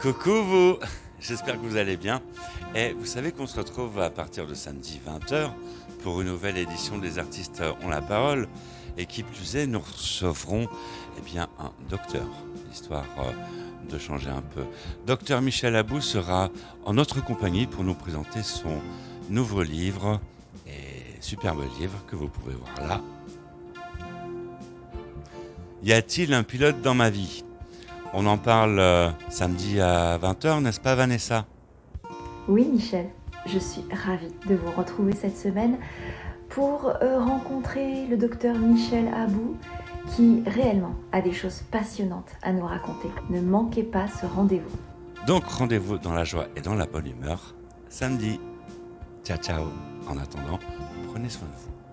Coucou vous, j'espère que vous allez bien. Et vous savez qu'on se retrouve à partir de samedi 20h pour une nouvelle édition des artistes ont la parole. Et qui plus est, nous recevrons eh bien, un docteur, histoire euh, de changer un peu. Docteur Michel Abou sera en notre compagnie pour nous présenter son nouveau livre, et superbe livre que vous pouvez voir là. Y a-t-il un pilote dans ma vie? On en parle euh, samedi à 20h, n'est-ce pas Vanessa? Oui Michel, je suis ravie de vous retrouver cette semaine pour euh, rencontrer le docteur Michel Abou qui réellement a des choses passionnantes à nous raconter. Ne manquez pas ce rendez-vous. Donc rendez-vous dans la joie et dans la bonne humeur samedi. Ciao ciao. En attendant, prenez soin de vous.